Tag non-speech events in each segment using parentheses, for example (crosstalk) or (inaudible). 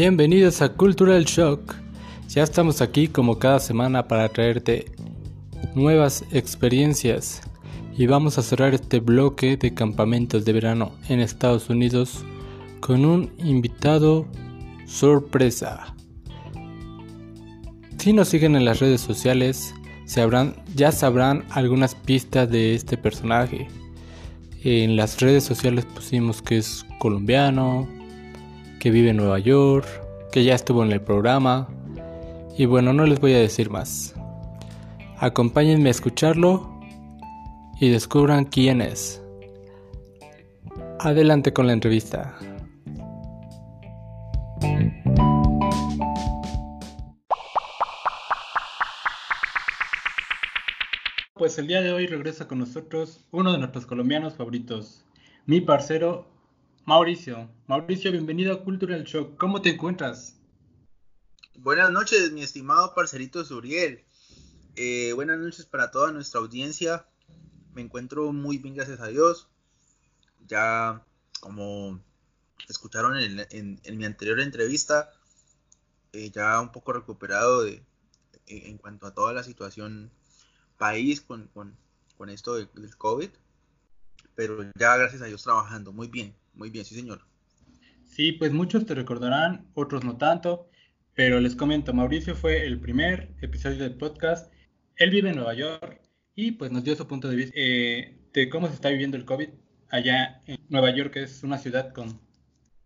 Bienvenidos a Cultural Shock. Ya estamos aquí como cada semana para traerte nuevas experiencias y vamos a cerrar este bloque de campamentos de verano en Estados Unidos con un invitado sorpresa. Si nos siguen en las redes sociales, ya sabrán algunas pistas de este personaje. En las redes sociales pusimos que es colombiano, que vive en Nueva York, que ya estuvo en el programa. Y bueno, no les voy a decir más. Acompáñenme a escucharlo y descubran quién es. Adelante con la entrevista. Pues el día de hoy regresa con nosotros uno de nuestros colombianos favoritos, mi parcero Mauricio. Mauricio, bienvenido a Cultural Shock. ¿Cómo te encuentras? Buenas noches, mi estimado parcerito Suriel. Eh, buenas noches para toda nuestra audiencia. Me encuentro muy bien, gracias a Dios. Ya, como escucharon en, mi anterior entrevista, eh, ya un poco recuperado de, en cuanto a toda la situación país con, con esto del COVID. Pero ya, gracias a Dios, trabajando muy bien. Muy bien, sí, señor. Sí, pues muchos te recordarán, otros no tanto, pero les comento, Mauricio fue el primer episodio del podcast. Él vive en Nueva York y pues nos dio su punto de vista eh, de cómo se está viviendo el COVID allá en Nueva York, que es una ciudad con,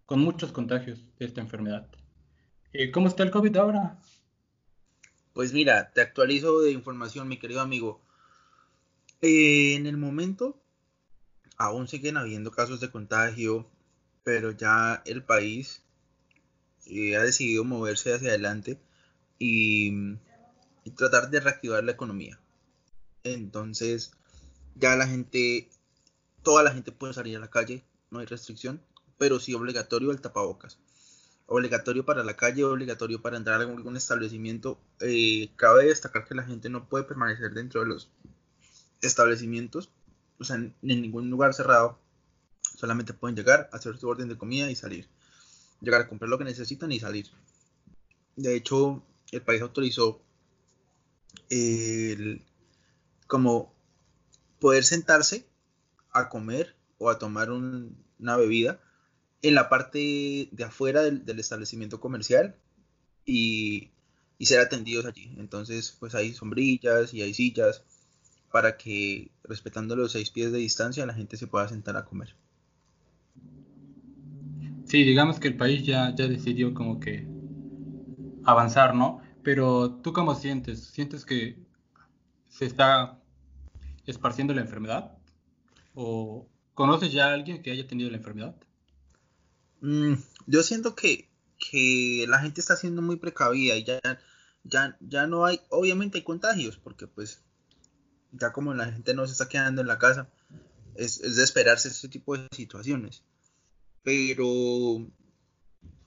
con muchos contagios de esta enfermedad. Eh, ¿Cómo está el COVID ahora? Pues mira, te actualizo de información, mi querido amigo. Eh, en el momento aún siguen habiendo casos de contagio, pero ya el país eh, ha decidido moverse hacia adelante y, tratar de reactivar la economía. Entonces, ya la gente, toda la gente puede salir a la calle, no hay restricción, pero sí obligatorio el tapabocas. Obligatorio para la calle, obligatorio para entrar a algún establecimiento. Eh, cabe destacar que la gente no puede permanecer dentro de los establecimientos o sea, en, ningún lugar cerrado. Solamente pueden llegar, hacer su orden de comida y salir. Llegar a comprar lo que necesitan y salir. De hecho, el país autorizó el, como poder sentarse a comer o a tomar una bebida en la parte de afuera del, establecimiento comercial y, y, ser atendidos allí. Entonces, pues hay sombrillas y hay sillas para que, respetando los seis pies de distancia, la gente se pueda sentar a comer. Sí, digamos que el país ya, ya decidió como que avanzar, ¿no? Pero tú cómo sientes? ¿Sientes que se está esparciendo la enfermedad? ¿O conoces ya a alguien que haya tenido la enfermedad? Mm, yo siento que, que, la gente está siendo muy precavida y ya, ya, ya no hay, obviamente hay contagios, porque pues ya como la gente no se está quedando en la casa, es, de esperarse ese tipo de situaciones. Pero,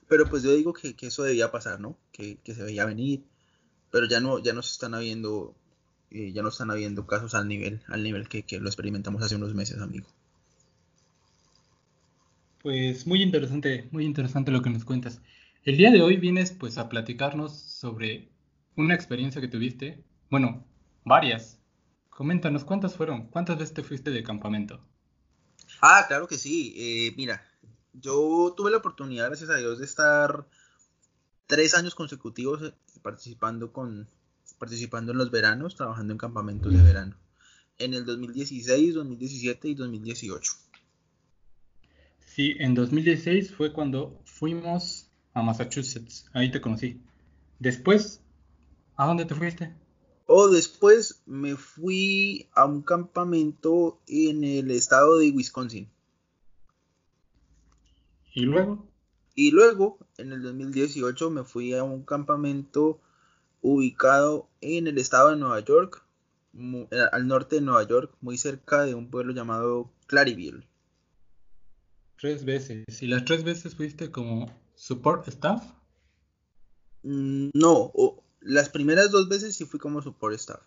pero pues yo digo que, eso debía pasar, ¿no? Que, se veía venir, pero ya no, ya no se están habiendo, eh, ya no están habiendo casos al nivel, al nivel que, que lo experimentamos hace unos meses, amigo. Pues muy interesante, muy interesante lo que nos cuentas. El día de hoy vienes pues a platicarnos sobre una experiencia que tuviste, bueno, varias, Coméntanos, ¿cuántas fueron? ¿Cuántas veces te fuiste de campamento? Ah, claro que sí. Eh, mira, yo tuve la oportunidad, gracias a Dios, de estar tres años consecutivos eh, participando con participando en los veranos, trabajando en campamentos de verano. En el 2016, 2017 y 2018. Sí, en 2016 fue cuando fuimos a Massachusetts. Ahí te conocí. Después, ¿a dónde te fuiste? O después me fui a un campamento en el estado de Wisconsin. ¿Y luego? Y luego, en el 2018, me fui a un campamento ubicado en el estado de Nueva York, eh, al norte de Nueva York, muy cerca de un pueblo llamado Claryville. Tres veces. ¿Y las tres veces fuiste como support staff? Mm, no, las primeras dos veces sí fui como support staff.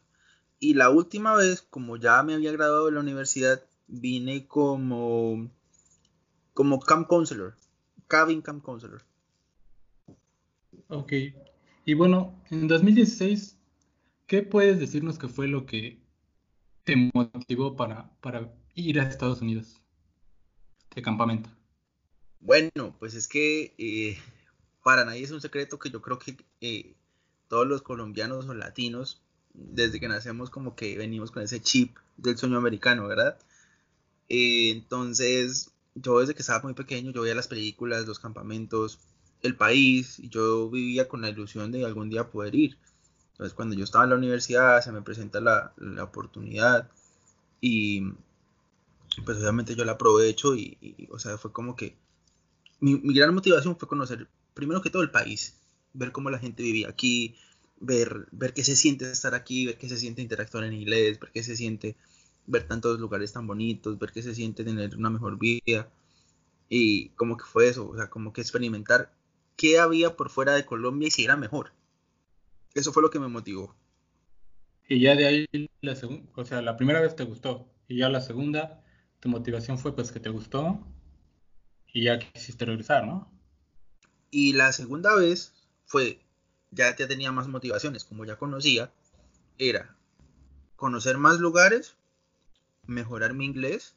Y la última vez, como ya me había graduado de la universidad, vine como, como camp counselor, cabin camp counselor. Ok. Y bueno, en 2016, ¿qué puedes decirnos que fue lo que te motivó para, para ir a Estados Unidos de campamento? Bueno, pues es que eh, para nadie es un secreto que yo creo que eh, todos los colombianos o latinos, desde que nacemos como que venimos con ese chip del sueño americano, ¿verdad? Eh, entonces, yo desde que estaba muy pequeño, yo veía las películas, los campamentos, el país, y yo vivía con la ilusión de algún día poder ir. Entonces, cuando yo estaba en la universidad, se me presenta la, oportunidad y pues obviamente yo la aprovecho y, o sea, fue como que mi, mi, gran motivación fue conocer primero que todo el país, ver cómo la gente vivía aquí, ver, ver qué se siente estar aquí, ver qué se siente interactuar en inglés, ver qué se siente ver tantos lugares tan bonitos, ver qué se siente tener una mejor vida. Y como que fue eso, o sea, como que experimentar qué había por fuera de Colombia y si era mejor. Eso fue lo que me motivó. Y ya de ahí, la o sea, la primera vez te gustó. Y ya la segunda, tu motivación fue pues que te gustó y ya quisiste regresar, ¿no? Y la segunda vez fue, ya te tenía más motivaciones, como ya conocía, era conocer más lugares mejorar mi inglés,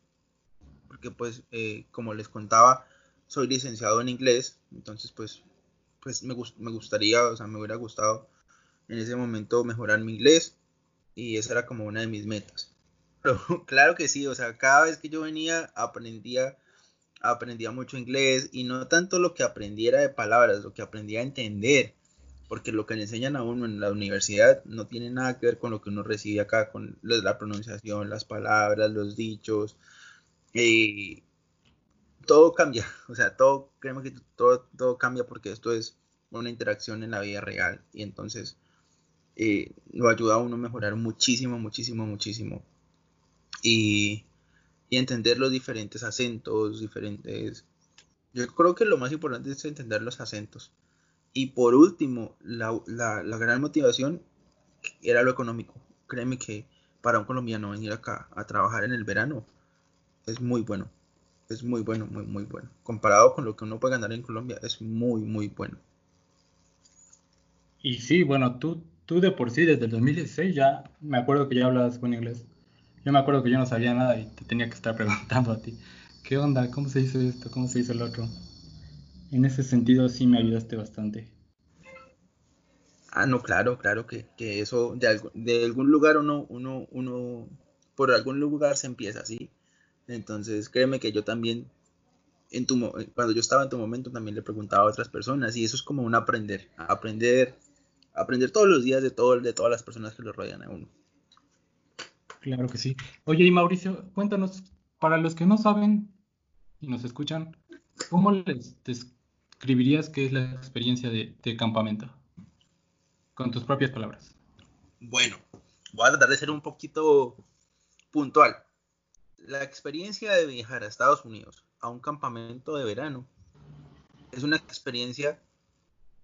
porque pues eh, como les contaba, soy licenciado en inglés, entonces pues, pues me, me gustaría, o sea, me hubiera gustado en ese momento mejorar mi inglés y esa era como una de mis metas. (laughs) Pero claro que sí, o sea, cada vez que yo venía aprendía aprendía mucho inglés y no tanto lo que aprendiera de palabras, lo que aprendía a entender porque lo que le enseñan a uno en la universidad no tiene nada que ver con lo que uno recibe acá, con la pronunciación, las palabras, los dichos. y todo cambia, (laughs) o sea, todo, créeme que todo, todo cambia porque esto es una interacción en la vida real y entonces eh, lo ayuda a uno a mejorar muchísimo, muchísimo, muchísimo. Y, y entender los diferentes acentos, diferentes... Yo creo que lo más importante es entender los acentos y por último, la, gran motivación era lo económico. Créeme que para un colombiano venir acá a trabajar en el verano es muy bueno. Es muy bueno, muy, muy bueno. Comparado con lo que uno puede ganar en Colombia, es muy, muy bueno. Y sí, bueno, tú, tú de por sí, desde el 2016 ya me acuerdo que ya hablabas buen inglés. Yo me acuerdo que yo no sabía nada y te tenía que estar (laughs) preguntando a ti. ¿Qué onda? ¿Cómo se hizo esto? ¿Cómo se hizo el otro? en ese sentido sí me ayudaste bastante. Ah, no, claro, claro que, eso de, de, algún lugar uno, uno, uno, por algún lugar se empieza así. Entonces, créeme que yo también, en tu, cuando yo estaba en tu momento, también le preguntaba a otras personas y eso es como un aprender, aprender, aprender todos los días de, todo, de todas las personas que lo rodean a uno. Claro que sí. Oye, y Mauricio, cuéntanos, para los que no saben y nos escuchan, ¿cómo les, describirías qué es la experiencia de, campamento? Con tus propias palabras. Bueno, voy a tratar de ser un poquito puntual. La experiencia de viajar a Estados Unidos a un campamento de verano es una experiencia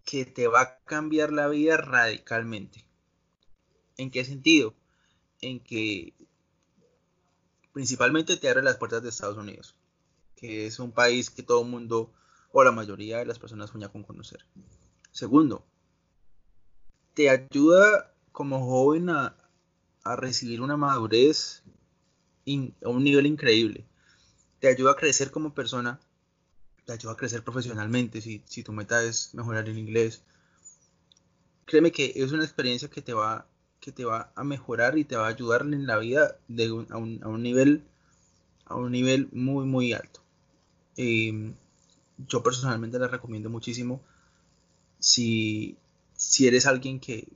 que te va a cambiar la vida radicalmente. ¿En qué sentido? En que principalmente te abre las puertas de Estados Unidos, que es un país que todo el mundo o la mayoría de las personas sueñan con conocer. Segundo, te ayuda como joven a, recibir una madurez a un nivel increíble. Te ayuda a crecer como persona, te ayuda a crecer profesionalmente si, tu meta es mejorar el inglés. Créeme que es una experiencia que te va, que te va a mejorar y te va a ayudar en la vida de a, un, nivel a un nivel muy muy alto. Em, yo personalmente la recomiendo muchísimo si, si eres alguien que,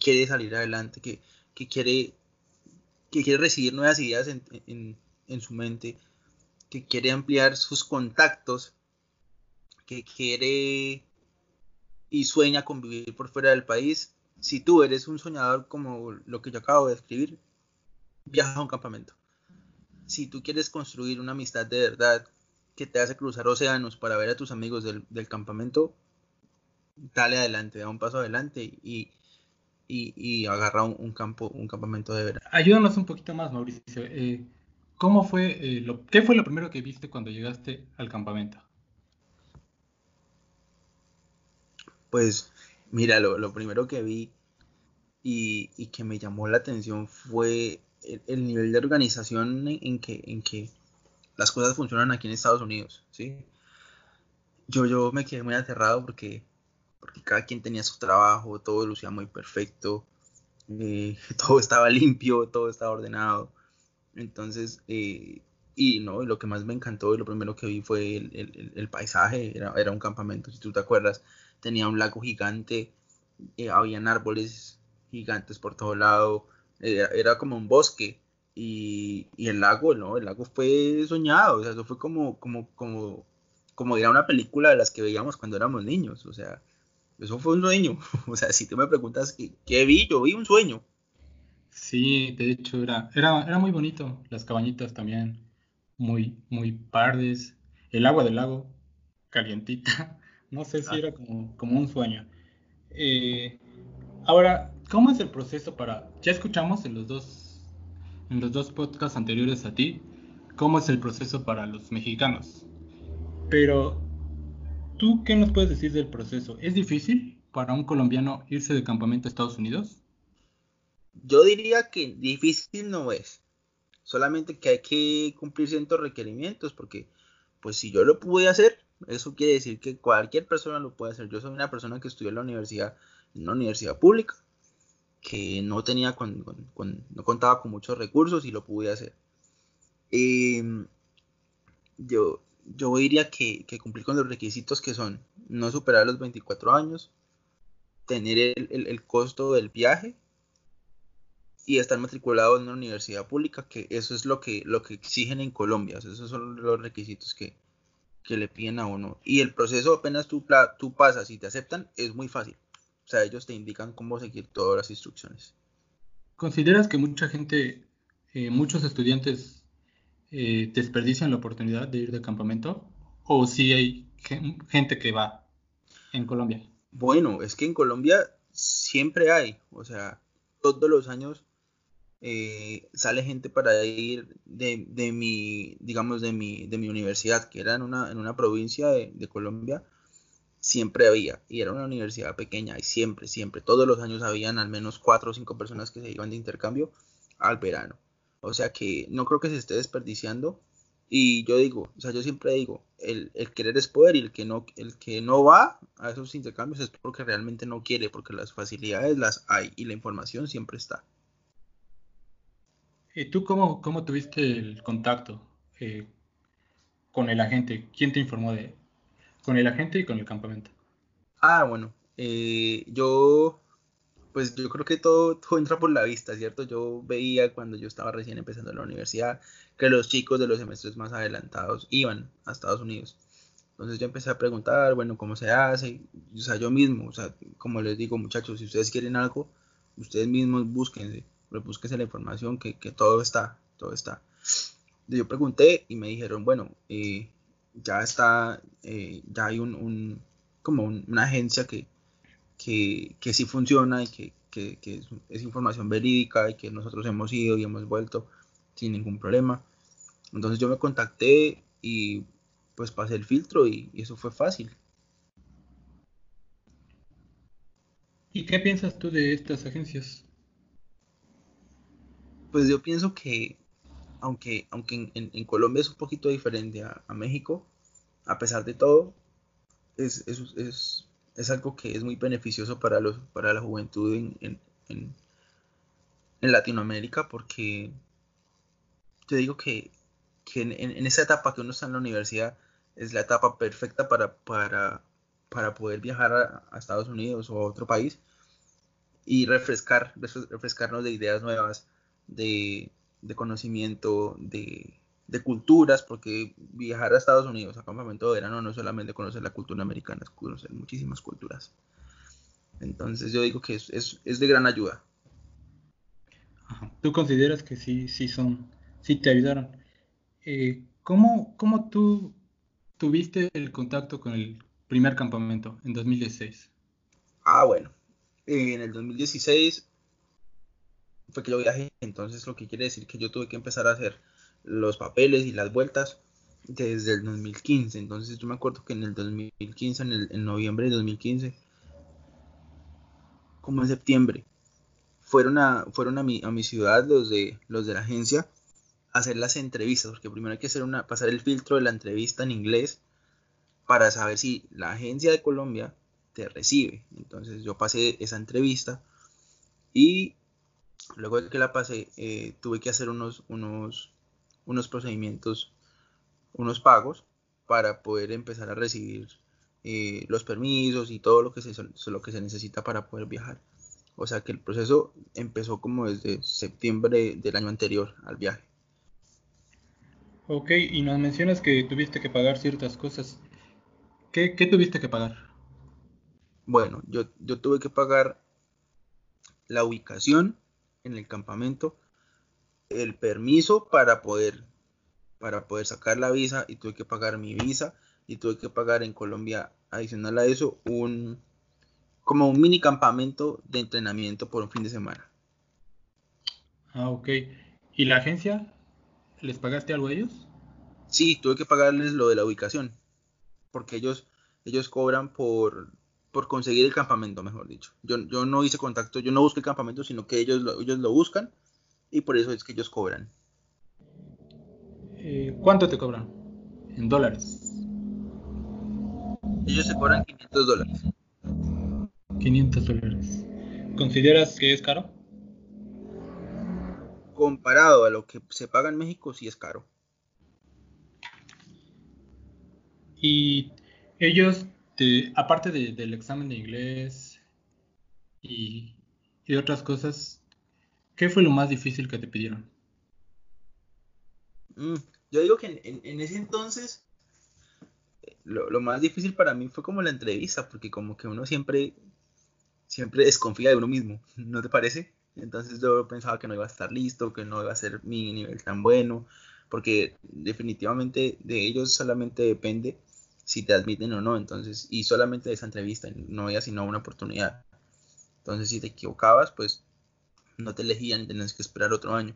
quiere salir adelante, que, quiere, que quiere recibir nuevas ideas en, su mente, que quiere ampliar sus contactos, que quiere y sueña con vivir por fuera del país. Si tú eres un soñador como lo que yo acabo de escribir, viaja a un campamento. Si tú quieres construir una amistad de verdad, que te hace cruzar océanos para ver a tus amigos del, campamento, dale adelante, da un paso adelante y, y, agarra un, campo, un campamento de verano. Ayúdanos un poquito más, Mauricio. Eh, ¿Cómo fue, eh, lo, qué fue lo primero que viste cuando llegaste al campamento? Pues Mira, lo, primero que vi y, que me llamó la atención fue el, nivel de organización en, que, en que las cosas funcionan aquí en Estados Unidos, ¿sí? Yo, yo me quedé muy aterrado porque, porque cada quien tenía su trabajo, todo lucía muy perfecto, eh, (laughs) todo estaba limpio, todo estaba ordenado. Entonces, eh, y no, lo que más me encantó y lo primero que vi fue el, paisaje, era, era, un campamento, si tú te acuerdas, tenía un lago gigante, eh, habían árboles gigantes por todo lado, era, como un bosque, y, el lago, ¿no? El lago fue soñado, o sea, eso fue como, como, como, como una película de las que veíamos cuando éramos niños, o sea, eso fue un sueño, (laughs) o sea, si tú me preguntas qué, qué vi, yo vi un sueño. Sí, de hecho era, era, era muy bonito, las cabañitas también muy, muy pardes, el agua del lago, calientita, no sé si ah. era como, como un sueño. Eh, ahora, ¿cómo es el proceso para, ya escuchamos en los dos, en los dos podcasts anteriores a ti, cómo es el proceso para los mexicanos? Pero, ¿tú qué nos puedes decir del proceso? ¿Es difícil para un colombiano irse de campamento a Estados Unidos? Yo diría que difícil no es solamente que hay que cumplir ciertos requerimientos, porque pues si yo lo pude hacer, eso quiere decir que cualquier persona lo puede hacer. Yo soy una persona que estudió en la universidad, en una universidad pública, que no tenía, no contaba con muchos recursos y lo pude hacer. Em, yo, yo diría que, que, cumplir con los requisitos que son no superar los 24 años, tener el costo del viaje, y estar matriculado en una universidad pública, que eso es lo que, lo que exigen en Colombia, esos son los requisitos que, le piden a uno. Y el proceso apenas tú, tú pasas y te aceptan, es muy fácil. O sea, ellos te indican cómo seguir todas las instrucciones. ¿Consideras que mucha gente, eh, muchos estudiantes eh, desperdician la oportunidad de ir de campamento? ¿O si hay gente que va en Colombia? Bueno, es que en Colombia siempre hay, o sea, todos los años eh, sale gente para ir de, de, mi, digamos, de mi, de mi universidad, que era en una, en una provincia de, Colombia, siempre había, y era una universidad pequeña, y siempre, siempre, todos los años habían al menos cuatro o cinco personas que se iban de intercambio al verano. O sea que no creo que se esté desperdiciando. Y yo digo, o sea, yo siempre digo, el, el, querer es poder y el que, no, el que no va a esos intercambios es porque realmente no quiere, porque las facilidades las hay y la información siempre está. ¿Y tú cómo, cómo tuviste el contacto eh, con el agente? ¿Quién te informó de con el agente y con el campamento? Ah, bueno, eh, yo, pues yo creo que todo, todo entra por la vista, ¿cierto? Yo veía cuando yo estaba recién empezando la universidad que los chicos de los semestres más adelantados iban a Estados Unidos. Entonces yo empecé a preguntar, bueno, ¿cómo se hace? O sea, yo mismo, o sea, como les digo, muchachos, si ustedes quieren algo, ustedes mismos búsquense búsquese la información, que, todo está, todo está. Yo pregunté y me dijeron, bueno, eh, ya está, eh, ya hay un, como una agencia que, sí funciona y que, es, información verídica y que nosotros hemos ido y hemos vuelto sin ningún problema. Entonces yo me contacté y pues pasé el filtro y eso fue fácil. ¿Y qué piensas tú de estas agencias? Pues yo pienso que, aunque, aunque en, Colombia es un poquito diferente a, México, a pesar de todo, es, es, algo que es muy beneficioso para, los, para la juventud en, en, Latinoamérica, porque yo digo que, en, esa etapa que uno está en la universidad es la etapa perfecta para, para, para poder viajar a, a Estados Unidos o a otro país y refrescar, refrescarnos de ideas nuevas de, conocimiento de, culturas, porque viajar a Estados Unidos a campamento de verano no es solamente conocer la cultura americana, es conocer muchísimas culturas. Entonces yo digo que es, es, de gran ayuda. ¿Tú consideras que sí, sí son, sí te ayudaron? Eh, ¿cómo, ¿Cómo tú tuviste el contacto con el primer campamento en 2016? Ah, bueno. en el 2016 fue que yo viajé, entonces lo que quiere decir que yo tuve que empezar a hacer los papeles y las vueltas desde el 2015. Entonces yo me acuerdo que en el 2015, en, el, en noviembre de 2015, como en septiembre. Fueron a, fueron a, mi, a mi ciudad los de, los de la agencia a hacer las entrevistas, porque primero hay que hacer una, pasar el filtro de la entrevista en inglés para saber si la agencia de Colombia te recibe. Entonces yo pasé esa entrevista y luego de que la pasé eh, tuve que hacer unos, unos, unos procedimientos, unos pagos para poder empezar a recibir eh, los permisos y todo lo que, se, lo que se necesita para poder viajar. O sea que el proceso empezó como desde septiembre del año anterior al viaje. Ok, y nos mencionas que tuviste que pagar ciertas cosas. ¿Qué, tuviste que pagar? Bueno, yo, yo tuve que pagar la ubicación en el campamento, el permiso para poder, para poder sacar la visa y tuve que pagar mi visa y tuve que pagar en Colombia adicional a eso un como un mini campamento de entrenamiento por un fin de semana. Ah, ok. ¿Y la agencia? ¿Les pagaste algo a ellos? Sí, tuve que pagarles lo de la ubicación porque ellos, ellos cobran por, por conseguir el campamento, mejor dicho. Yo, yo no hice contacto, yo no busqué el campamento, sino que ellos lo, ellos lo buscan y por eso es que ellos cobran. Eh, ¿Cuánto te cobran? En dólares. Ellos se cobran 500 dólares. 500 dólares. ¿Consideras que es caro? Comparado a lo que se paga en México, sí es caro. Y ellos, aparte del examen de inglés y, otras cosas, ¿qué fue lo más difícil que te pidieron? Mm, yo digo que en, ese entonces lo, más difícil para mí fue como la entrevista, porque como que uno siempre, siempre desconfía de uno mismo, (laughs) ¿no te parece? Entonces yo pensaba que no iba a estar listo, que no iba a ser mi nivel tan bueno, porque definitivamente de ellos solamente depende si te admiten o no, entonces, y solamente de esa entrevista, no había sino una oportunidad. Entonces, si te equivocabas, pues no te elegían y tenías que esperar otro año.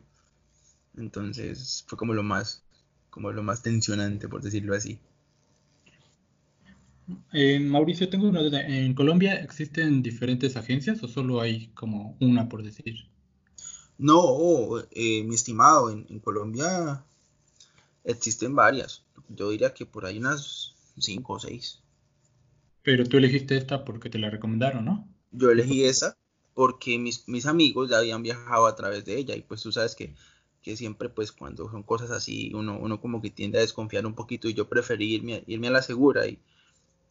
Entonces, fue como lo más, como lo más tensionante, por decirlo así. Eh, Mauricio, tengo una duda. ¿En Colombia existen diferentes agencias o solo hay como una, por decir? No, eh, mi estimado, en, en Colombia existen varias. Yo diría que por ahí unas cinco o seis. Pero tú elegiste esta porque te la recomendaron, ¿no? Yo elegí esa porque mis, mis amigos ya habían viajado a través de ella y pues tú sabes que, que siempre pues cuando son cosas así uno, uno como que tiende a desconfiar un poquito y yo preferí irme, irme a la segura y,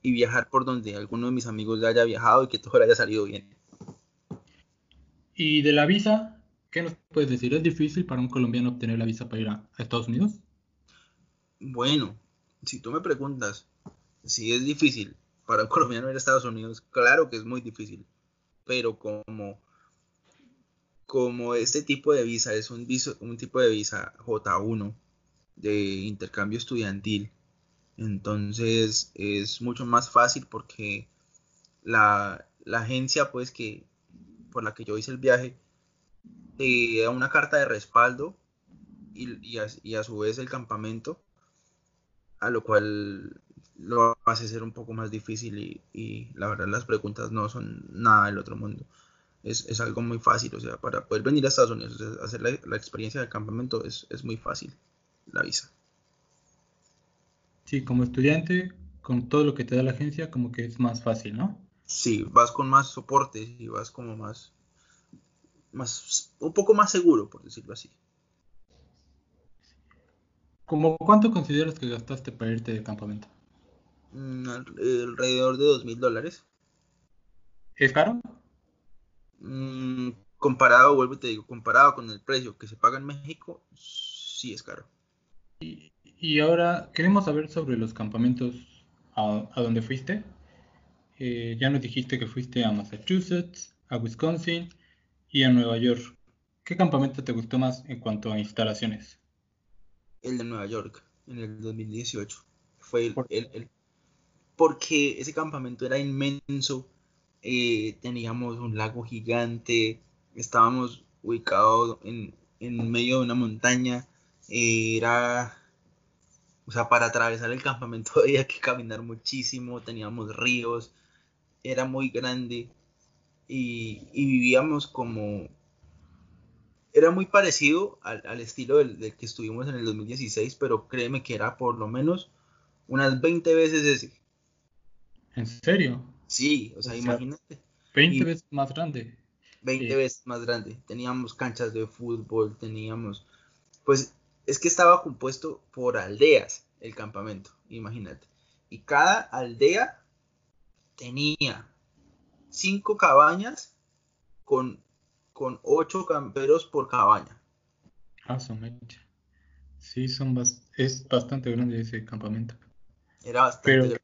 y viajar por donde alguno de mis amigos ya haya viajado y que todo le haya salido bien. ¿Y de la visa? ¿Qué nos puedes decir? ¿Es difícil para un colombiano obtener la visa para ir a Estados Unidos? Bueno, si tú me preguntas si es difícil. Para un colombiano ir a Estados Unidos, claro que es muy difícil, pero como, como este tipo de visa es un, un tipo de visa J1 de intercambio estudiantil, entonces es mucho más fácil porque la, agencia pues que por la que yo hice el viaje te da una carta de respaldo y, y a su vez el campamento a lo cual lo hace ser un poco más difícil y, la verdad las preguntas no son nada del otro mundo. Es, algo muy fácil, o sea, para poder venir a Estados Unidos, hacer la, experiencia del campamento es, muy fácil, la visa. Sí, como estudiante, con todo lo que te da la agencia, como que es más fácil, ¿no? Sí, vas con más soporte y vas como más, más, un poco más seguro, por decirlo así. ¿Cómo cuánto consideras que gastaste para irte de campamento? Mm, alrededor de dos mil dólares. ¿Es caro? Mm, comparado, vuelvo y te digo, comparado con el precio que se paga en México, sí es caro. Y, ahora queremos saber sobre los campamentos a, donde fuiste. Eh, ya nos dijiste que fuiste a Massachusetts, a Wisconsin y a Nueva York. ¿Qué campamento te gustó más en cuanto a instalaciones? El de Nueva York, en el 2018. Fue el, porque ese campamento era inmenso, eh, teníamos un lago gigante, estábamos ubicados en, medio de una montaña, eh, era, o sea, para atravesar el campamento (laughs) había que caminar muchísimo, teníamos ríos, era muy grande y, vivíamos como... Era muy parecido al, estilo del, que estuvimos en el 2016, pero créeme que era por lo menos unas 20 veces ese. ¿En serio? Sí, o sea, imagínate. 20 veces más grande. 20 veces más grande. Teníamos canchas de fútbol, teníamos... Pues es que estaba compuesto por aldeas el campamento, imagínate. Y cada aldea tenía cinco cabañas con, con ocho camperos por cabaña. Ah, son Sí, son es bastante grande ese campamento. Era bastante Pero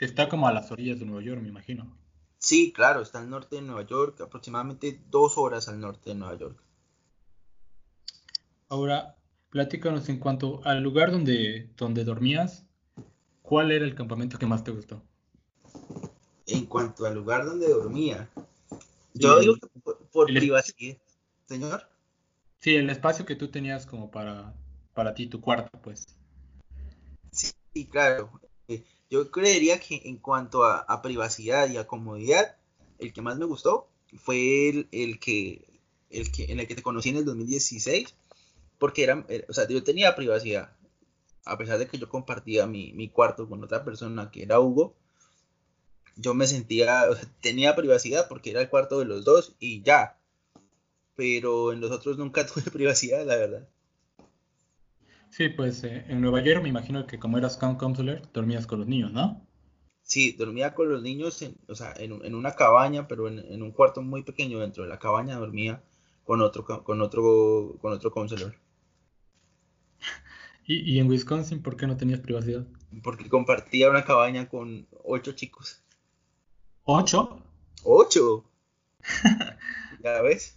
está como a las orillas de Nueva York, me imagino. Sí, claro, está al norte de Nueva York, aproximadamente dos horas al norte de Nueva York. Ahora, platícanos en cuanto al lugar donde, donde dormías, ¿cuál era el campamento que más te gustó? En cuanto al lugar donde dormía, yo digo que por, privacidad, señor. Sí, el espacio que tú tenías como para, para ti, tu cuarto, pues. Sí, claro. Eh, yo creería que en cuanto a, privacidad y a comodidad, el que más me gustó fue el, el, que, el que en el que te conocí en el 2016 porque era, o sea, yo tenía privacidad, a pesar de que yo compartía mi, cuarto con otra persona que era Hugo, yo me sentía, o sea, tenía privacidad porque era el cuarto de los dos y ya, pero en los otros nunca (laughs) tuve privacidad, la verdad. Sí, pues eh, en Nueva York me imagino que como eras camp counselor, dormías con los niños, ¿no? Sí, dormía con los niños, en, o sea, en, una cabaña, pero en, un cuarto muy pequeño dentro de la cabaña dormía con otro, con otro, con otro counselor. (laughs) ¿Y, en Wisconsin por qué no tenías privacidad? Porque compartía una cabaña con ocho chicos. ¿Ocho? ¡Ocho! (laughs) ¿Ya ves?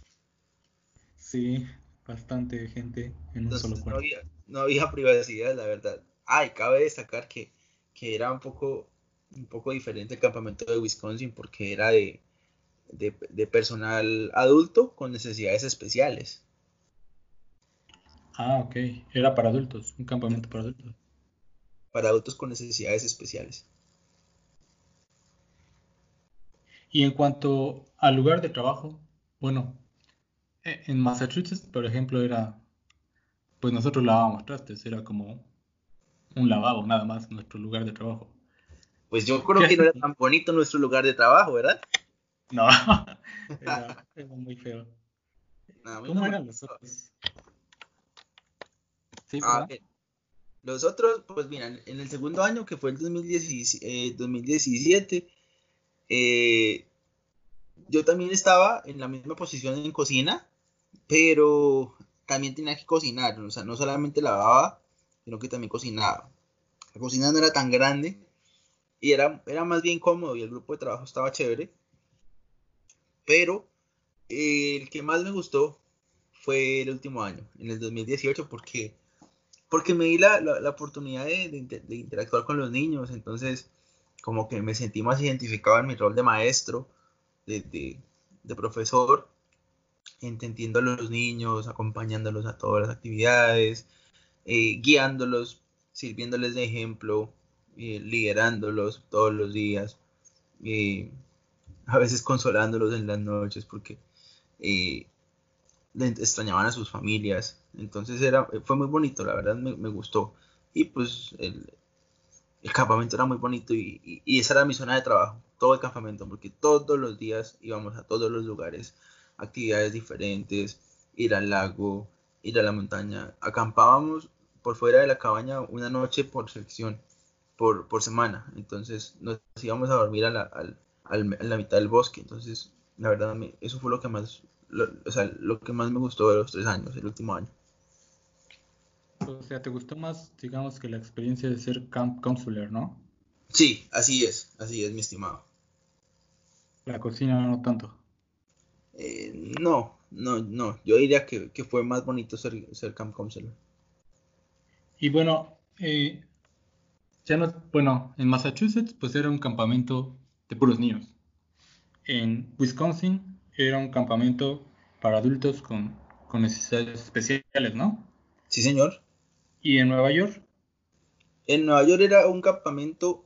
Sí, bastante gente en un solo cuarto. No había, (laughs) privacidad, la verdad. Ay, cabe destacar que, era un poco, un poco diferente el campamento de Wisconsin porque era de, de personal adulto con necesidades especiales. Ah, ok. Era para adultos, un campamento para adultos. Para adultos con necesidades especiales. Y en cuanto al lugar de trabajo, bueno, e, en Massachusetts, por ejemplo, era, pues nosotros lavábamos trastes, era como un lavabo nada más nuestro lugar de trabajo. Pues yo creo que no era tan bonito nuestro lugar de trabajo, ¿verdad? (laughs) No, (laughs) era, muy feo. ¿Cómo eran los otros? Ah, los otros, pues mira, en el segundo año, que fue el 2017, eh, yo también estaba en la misma posición en cocina, pero también tenía que cocinar, o sea, no solamente lavaba, sino que también cocinaba. La cocina no era tan grande y era, era más bien cómodo y el grupo de trabajo estaba chévere, pero eh, el que más me gustó fue el último año, en el 2018, porque porque me di la, la, oportunidad de, de, interactuar con los niños, entonces como que me sentí más identificado en mi rol de maestro, de, de profesor, entendiendo a los niños, acompañándolos a todas las actividades, eh, guiándolos, sirviéndoles de ejemplo, eh, liderándolos todos los días, eh, a veces consolándolos en las noches porque extrañaban a sus familias. Entonces era, fue muy bonito, la verdad me, gustó. Y pues el, campamento era muy bonito y, esa era mi zona de trabajo, todo el campamento, porque todos los días íbamos a todos los lugares, actividades diferentes, ir al lago, ir a la montaña. Acampábamos por fuera de la cabaña una noche por sección, por, por semana. Entonces nos íbamos a dormir a la, a la mitad del bosque. Entonces, la verdad, eso fue lo que más lo, o sea, lo que más me gustó de los tres años, el último año. O sea, ¿te gustó más, digamos, que la experiencia de ser camp counselor, no? Sí, así es, así es, mi estimado. La cocina no tanto. Eh, no, no, no. Yo diría que, fue más bonito ser, ser camp counselor. Y bueno, eh, ya no, bueno, en Massachusetts, pues era un campamento de puros niños. En Wisconsin era un campamento para adultos con, necesidades especiales, ¿no? Sí, señor. ¿Y en Nueva York? En Nueva York era un campamento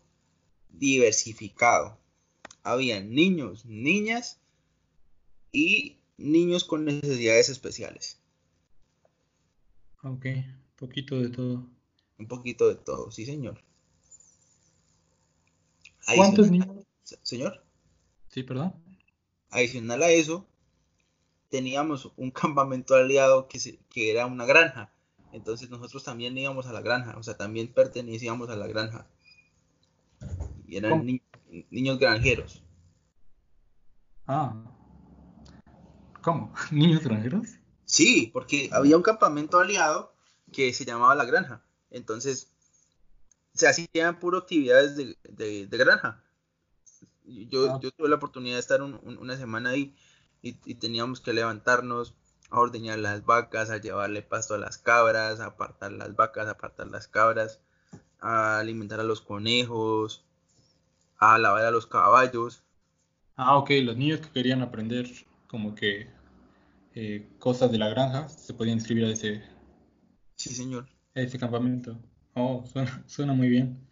diversificado. Había niños, niñas y niños con necesidades especiales. Ok, poquito de todo. Un poquito de todo, sí, señor. ¿Cuántos niños? Señor. Sí, perdón. Adicional a eso, teníamos un (laughs) campamento aliado que, que era una granja. Entonces nosotros también íbamos a la granja, o sea, también pertenecíamos a la granja. Y eran niños granjeros. Ah. ¿Cómo? (laughs) ¿Niños granjeros? Sí, porque había un campamento aliado que se llamaba La Granja. Entonces, se hacían puro actividades de, granja. Yo, ah. yo, tuve la oportunidad de estar una semana ahí y, teníamos que levantarnos a ordeñar las vacas, a llevarle pasto a las cabras, a apartar las vacas, a apartar las cabras, a alimentar a los conejos, a lavar a los caballos. Ah, ok, los niños que querían aprender como que eh, cosas de la granja se podían inscribir a ese. Sí, señor. A ese campamento. Oh, suena, muy bien.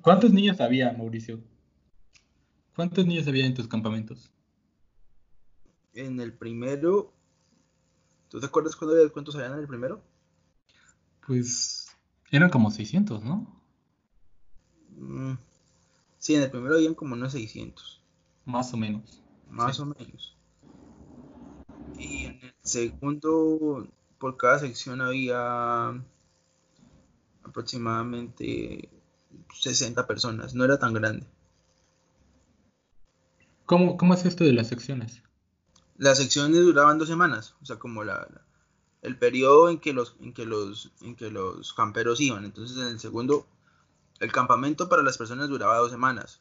¿Cuántos niños había, Mauricio? ¿Cuántos niños había en tus campamentos? En el primero. ¿Tú te acuerdas cuántos había en el primero? Pues eran como 600, ¿no? Mm, sí, en el primero habían como unos 600. Más o menos. Más o menos. Segundo, por cada sección había aproximadamente 60 personas. No era tan grande. ¿Cómo, cómo es esto de las secciones? Las secciones duraban dos semanas. O sea, como la, el periodo en que los en que los en que los camperos iban. Entonces en el segundo el campamento para las personas duraba dos semanas.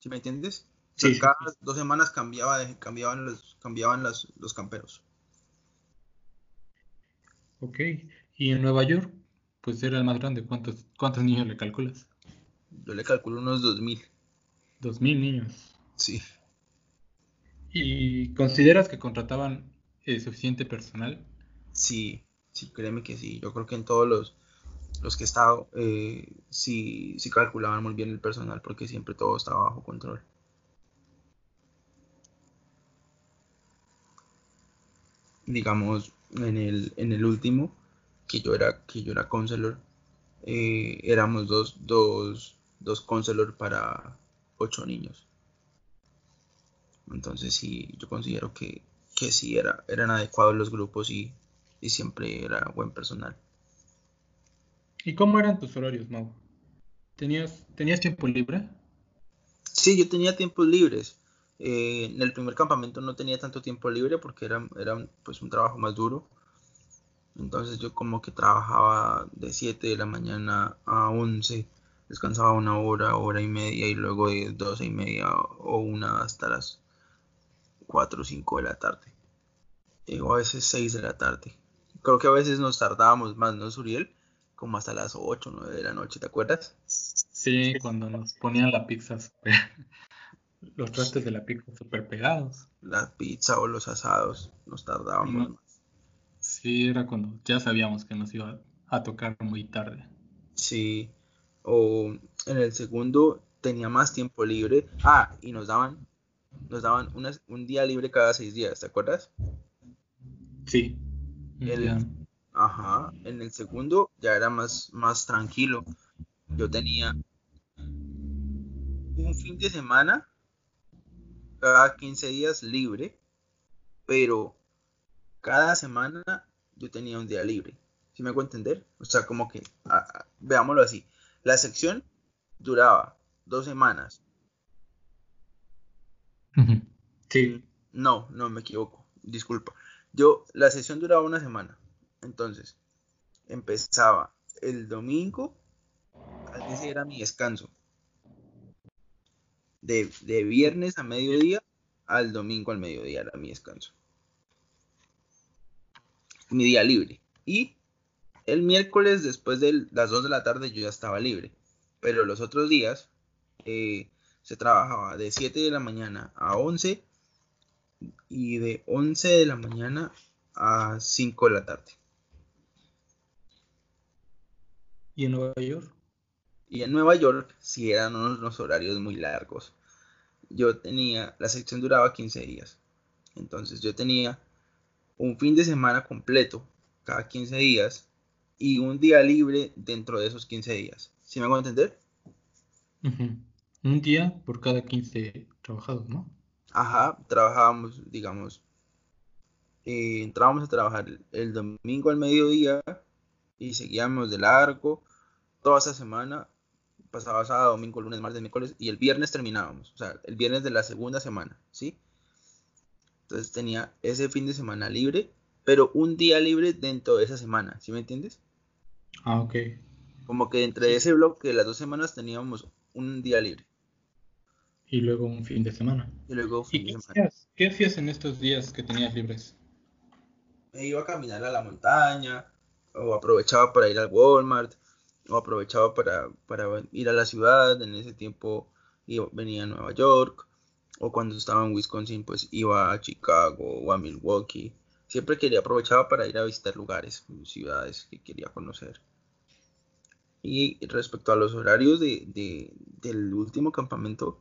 ¿Sí me entiendes? cada dos semanas cambiaba, cambiaban, los, cambiaban los, los camperos. Ok, y en Nueva York, pues era el más grande. ¿Cuántos, cuántos niños le calculas? Yo le calculo unos 2000. 2000 niños. Sí. ¿Y consideras que contrataban eh, suficiente personal? Sí, sí, créeme que sí. Yo creo que en todos los, los que he estado, eh, sí, sí calculaban muy bien el personal porque siempre todo estaba bajo control. digamos, en el, en el último, que yo era, que yo era counselor, eh, éramos dos, dos, dos counselor para ocho niños. Entonces sí, yo considero que, que sí era, eran adecuados los grupos y, y siempre era buen personal. ¿Y cómo eran tus horarios, Mau? ¿Tenías, ¿Tenías tiempo libre? Sí, yo tenía tiempos libres. Eh, en el primer campamento no tenía tanto tiempo libre porque era, era pues un trabajo más duro. Entonces yo como que trabajaba de 7 de la mañana a 11, descansaba una hora, hora y media y luego de 12 y media o una hasta las 4 o 5 de la tarde. O a veces 6 de la tarde. Creo que a veces nos tardábamos más, ¿no, Suriel? Como hasta las 8 o 9 de la noche, ¿te acuerdas? Sí, cuando nos ponían la pizza los trastes de la pizza súper pegados. La pizza o los asados nos tardábamos más. Sí, era cuando ya sabíamos que nos iba a tocar muy tarde. Sí, o en el segundo tenía más tiempo libre. Ah, y nos daban, nos daban un día libre cada seis días, ¿te acuerdas? Sí. ajá, en el segundo ya era más, más tranquilo. Yo tenía un fin de semana cada 15 días libre, pero cada semana yo tenía un día libre. ¿Sí me hago entender? O sea, como que, veámoslo así. La sección duraba dos semanas. Sí. No, no me equivoco. Disculpa. Yo, la sesión duraba una semana. Entonces, empezaba el domingo, ese era mi descanso de, viernes a mediodía al domingo al mediodía era mi descanso. Mi día libre. Y el miércoles después de las 2 de la tarde yo ya estaba libre. Pero los otros días eh, se trabajaba de 7 de la mañana a 11 y de 11 de la mañana a 5 de la tarde. ¿Y en Nueva York? Y en Nueva York sí eran unos, horarios muy largos. Yo tenía, la sección duraba 15 días. Entonces yo tenía un fin de semana completo cada 15 días y un día libre dentro de esos 15 días. ¿Sí me hago entender? Un día por cada 15 trabajados, ¿no? Ajá, trabajábamos, digamos, eh, entrábamos a trabajar el domingo al mediodía y seguíamos de largo toda esa semana, pasaba sábado, domingo, lunes, martes, miércoles y el viernes terminábamos, o sea, el viernes de la segunda semana, ¿sí? Entonces tenía ese fin de semana libre, pero un día libre dentro de esa semana, ¿sí me entiendes? Ah, ok. Como que entre ese bloque de las dos semanas teníamos un día libre. Y luego un fin de semana. Y luego fin qué de semana. Hacías, qué hacías en estos días que tenías libres? Me iba a caminar a la montaña, o aprovechaba para ir al Walmart, o aprovechaba para, para ir a la ciudad. En ese tiempo iba, venía a Nueva York, o cuando estaba en Wisconsin, pues iba a Chicago o a Milwaukee. Siempre quería aprovechaba para ir a visitar lugares, ciudades que quería conocer. Y respecto a los horarios de, del último campamento,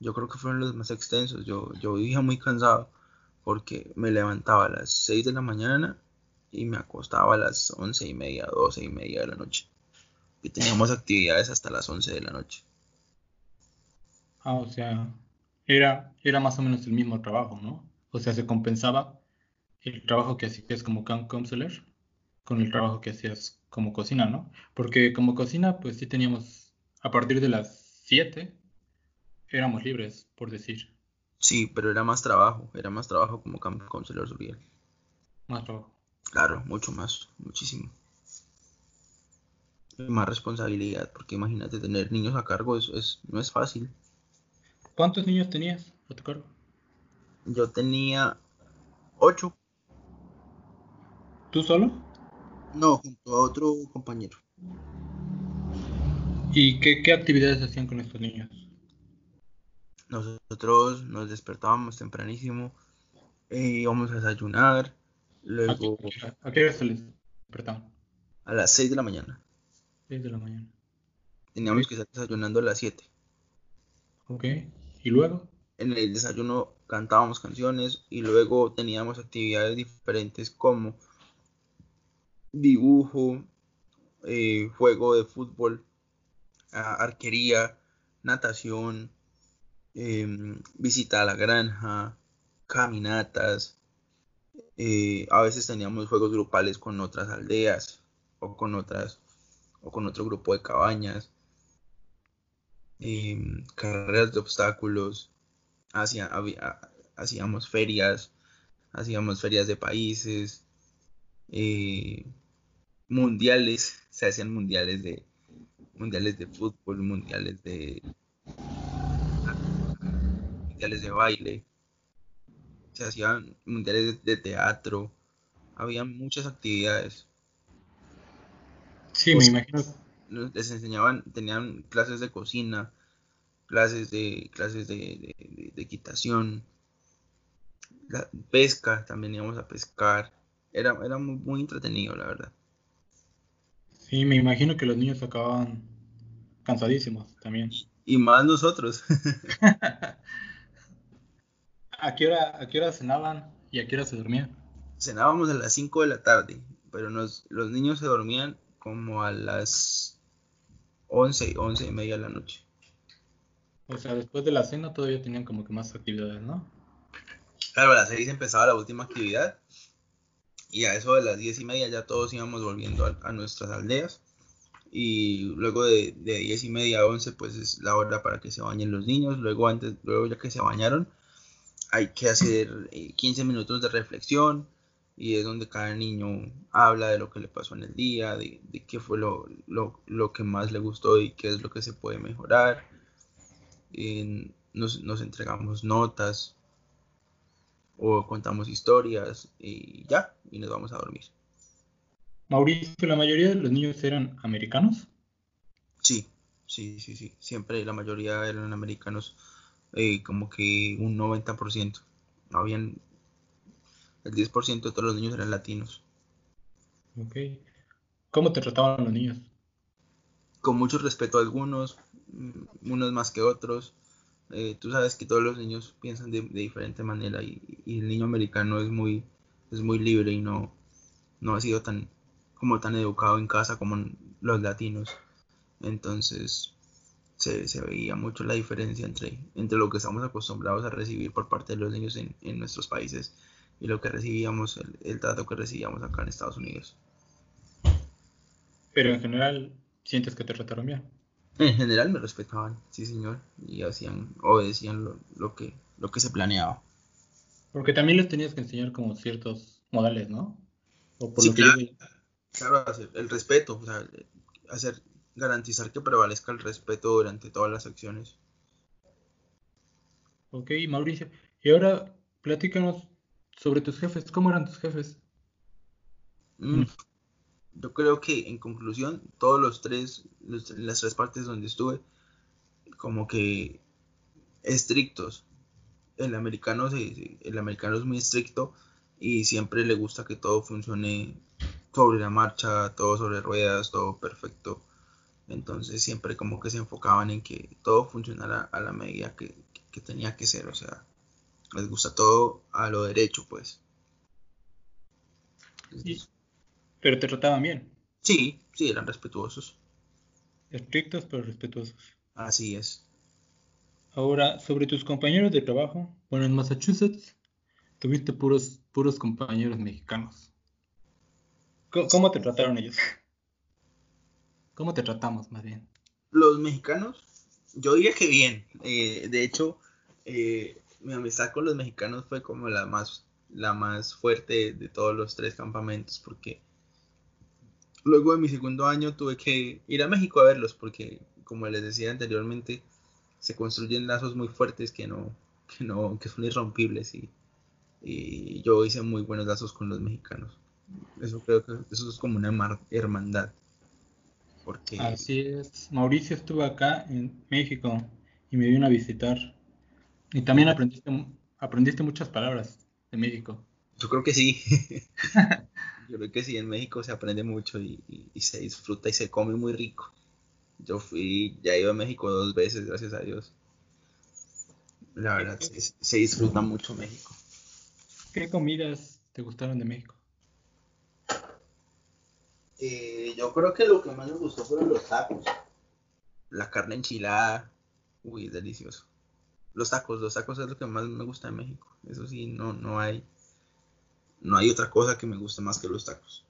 yo creo que fueron los más extensos. Yo, yo vivía muy cansado porque me levantaba a las 6 de la mañana y me acostaba a las 11 y media, 12 y media de la noche. Y teníamos actividades hasta las 11 de la noche. Ah, o sea, era, era más o menos el mismo trabajo, ¿no? O sea, se compensaba el trabajo que hacías como camp counselor con el trabajo que hacías como cocina, ¿no? Porque como cocina, pues sí teníamos, a partir de las 7, éramos libres, por decir. Sí, pero era más trabajo, era más trabajo como camp counselor, Uriel. Más trabajo. Claro, mucho más, muchísimo. Más responsabilidad, porque imagínate tener niños a cargo, eso es, no es fácil. ¿Cuántos niños tenías a tu cargo? Yo tenía ocho. ¿Tú solo? No, junto a otro compañero. ¿Y qué, qué actividades hacían con estos niños? Nosotros nos despertábamos tempranísimo, eh, íbamos a desayunar, luego... ¿A qué hora se les despertaban? A las 6 de la mañana. 6 de la mañana. Teníamos que estar desayunando a las 7. Ok, ¿y luego? En el desayuno cantábamos canciones y luego teníamos actividades diferentes como dibujo, eh, juego de fútbol, arquería, natación, eh, visita a la granja, caminatas. Eh, a veces teníamos juegos grupales con otras aldeas o con otras o con otro grupo de cabañas. Em, carreras de obstáculos. Hacia, hacíamos ferias, hacíamos ferias de países. Eh, mundiales, (laughs) se hacían mundiales de mundiales de fútbol, mundiales de mundiales de baile, se hacían mundiales de, teatro, había muchas actividades. Sí, me imagino. Les enseñaban, tenían clases de cocina, clases de clases de, de equitación, la pesca, también íbamos a pescar. Era, era muy, muy entretenido, la verdad. Sí, me imagino que los niños acababan cansadísimos también. Y más nosotros. (laughs) ¿A qué, hora, ¿A qué hora cenaban y a qué hora se dormían? Cenábamos a las 5 de la tarde, pero nos, los niños se dormían como a las 11, 11 y media de la noche. O sea, después de la cena todavía tenían como que más actividades, ¿no? Claro, a las 6 empezaba la última actividad y a eso de las 10 y media ya todos íbamos volviendo a, a nuestras aldeas y luego de, de 10 y media a 11 pues es la hora para que se bañen los niños, luego antes, luego ya que se bañaron hay que hacer 15 eh, minutos de reflexión y es donde cada niño habla de lo que le pasó en el día, de, qué fue lo, lo, que más le gustó y qué es lo que se puede mejorar. nos, nos, entregamos notas o contamos historias y ya, y nos vamos a dormir. Mauricio, ¿la mayoría de los niños eran americanos? Sí, sí, sí, sí. Siempre la mayoría eran americanos eh, como que un 90%. Habían el 10% de todos los niños eran latinos. Ok. ¿Cómo te trataban los niños? Con mucho respeto a algunos, mm, unos más que otros. Eh, tú sabes que todos los niños piensan de, diferente manera y, el niño americano es muy, es muy libre y no, no ha sido tan, como tan educado en casa como los latinos. Entonces se, veía mucho la diferencia entre, entre lo que estamos acostumbrados a recibir por parte de los niños en, nuestros países y lo que recibíamos, el, el trato que recibíamos acá en Estados Unidos. Pero en general, ¿sientes que te trataron bien? En general me respetaban, sí señor, y hacían, obedecían lo, lo, que, lo que se planeaba. Porque también les tenías que enseñar como ciertos modales, ¿no? O por lo que claro, el respeto, o sea, hacer, garantizar que prevalezca el respeto durante todas las acciones. Ok, Mauricio, y ahora platícanos sobre tus jefes, ¿cómo eran tus jefes? Mm, yo creo que en conclusión, todos los tres, las tres partes donde estuve, como que estrictos. El americano, el americano es muy estricto y siempre le gusta que todo funcione sobre la marcha, todo sobre ruedas, todo perfecto. Entonces siempre como que se enfocaban en que todo funcionara a la medida que, tenía que ser. O sea, les gusta todo a lo derecho, pues. Pero te trataban bien. Sí, sí, eran respetuosos. Estrictos pero respetuosos. Así es. Ahora, sobre tus compañeros de trabajo, bueno, en Massachusetts tuviste puros, puros compañeros mexicanos. ¿Cómo, te trataron ellos? (laughs) ¿Cómo te tratamos, más bien? Los mexicanos, yo diría que bien. Eh, de hecho, eh, mi amistad con los mexicanos fue como la más, la más fuerte de todos los tres campamentos, porque Luego de mi segundo año tuve que ir a México a verlos porque, como les decía anteriormente, se construyen lazos muy fuertes que no, que no, que son irrompibles y, yo hice muy buenos lazos con los mexicanos. Eso creo que eso es como una hermandad. Porque... Así es. Mauricio estuvo acá en México y me vino a visitar. Y también aprendiste, aprendiste muchas palabras de México. Yo creo que sí. (laughs) Yo creo que sí, en México se aprende mucho y, se disfruta y se come muy rico. Yo fui, ya he ido a México dos veces, gracias a Dios. La verdad, se, disfruta mucho México. ¿Qué comidas te gustaron de México? Eh, yo creo que lo que más me gustó fueron los tacos. La carne enchilada, uy, delicioso. Los tacos, los tacos es lo que más me gusta de México. Eso sí, no, no hay no hay otra cosa que me guste más que los tacos.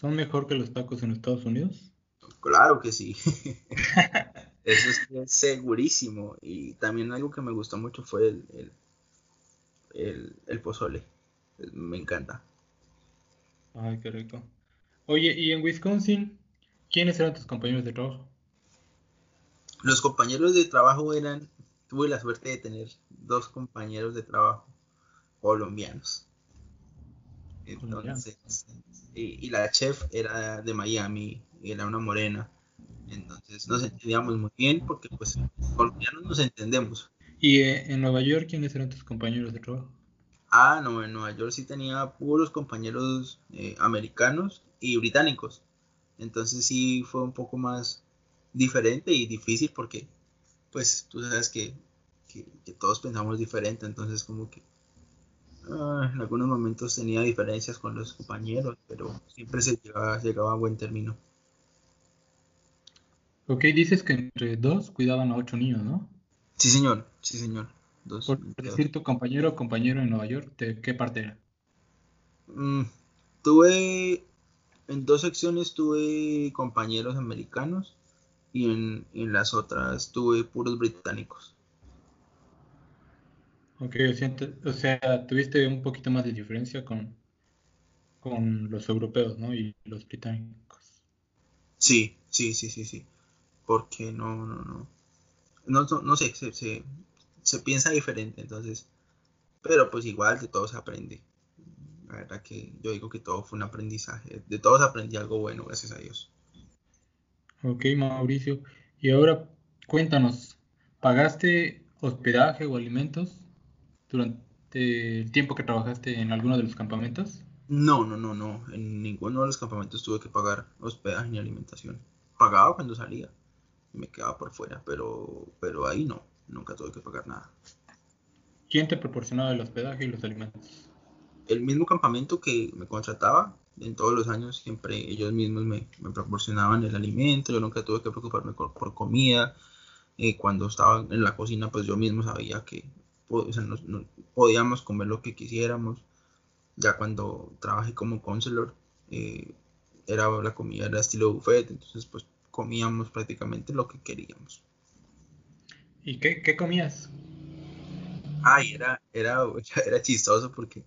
¿Son mejor que los tacos en Estados Unidos? Claro que sí. (laughs) Eso es segurísimo. Y también algo que me gustó mucho fue el, el, pozole. Me encanta. Ay, qué rico. Oye, ¿y en Wisconsin quiénes eran tus compañeros de trabajo? Los compañeros de trabajo eran, tuve la suerte de tener dos compañeros de trabajo colombianos. Entonces, y, la chef era de Miami, era una morena. Entonces nos entendíamos muy bien porque pues colombianos nos entendemos. ¿Y eh, en Nueva York quiénes eran tus compañeros de trabajo? Ah, no, en Nueva York sí tenía puros compañeros eh, americanos y británicos. Entonces sí fue un poco más diferente y difícil porque pues tú sabes que, que todos pensamos diferente, entonces como que Ah, en algunos momentos tenía diferencias con los compañeros, pero siempre se llegaba, a buen término. Ok, dices que entre dos cuidaban a ocho niños, ¿no? Sí, señor, sí, señor. Dos, Por decir tu compañero o compañero en Nueva York, ¿de qué parte era? Mm, tuve, en dos secciones tuve compañeros americanos y en, en las otras tuve puros británicos. Ok, o sea, tuviste un poquito más de diferencia con, con los europeos, ¿no? Y los británicos. Sí, sí, sí, sí, sí. Porque no, no, no. No, no, sé, se, se, se, piensa diferente, entonces. Pero pues igual de todo se aprende. La verdad que yo digo que todo fue un aprendizaje. De todos aprendí algo bueno, gracias a Dios. Ok, Mauricio. Y ahora cuéntanos, ¿pagaste hospedaje o alimentos? durante el tiempo que trabajaste en alguno de los campamentos? No, no, no, no. En ninguno de los campamentos tuve que pagar hospedaje ni alimentación. Pagaba cuando salía y me quedaba por fuera, pero, pero ahí no. nunca tuve que pagar nada. ¿Quién te proporcionaba el hospedaje y los alimentos? El mismo campamento que me contrataba, en todos los años siempre ellos mismos me, proporcionaban el alimento, yo nunca tuve que preocuparme por, comida. Eh, cuando estaba en la cocina, pues yo mismo sabía que podíamos comer lo que quisiéramos. Ya cuando trabajé como counselor, eh, era la comida era estilo buffet, entonces pues comíamos prácticamente lo que queríamos. ¿Y qué, qué comías? Ay, era, era, (laughs) era chistoso porque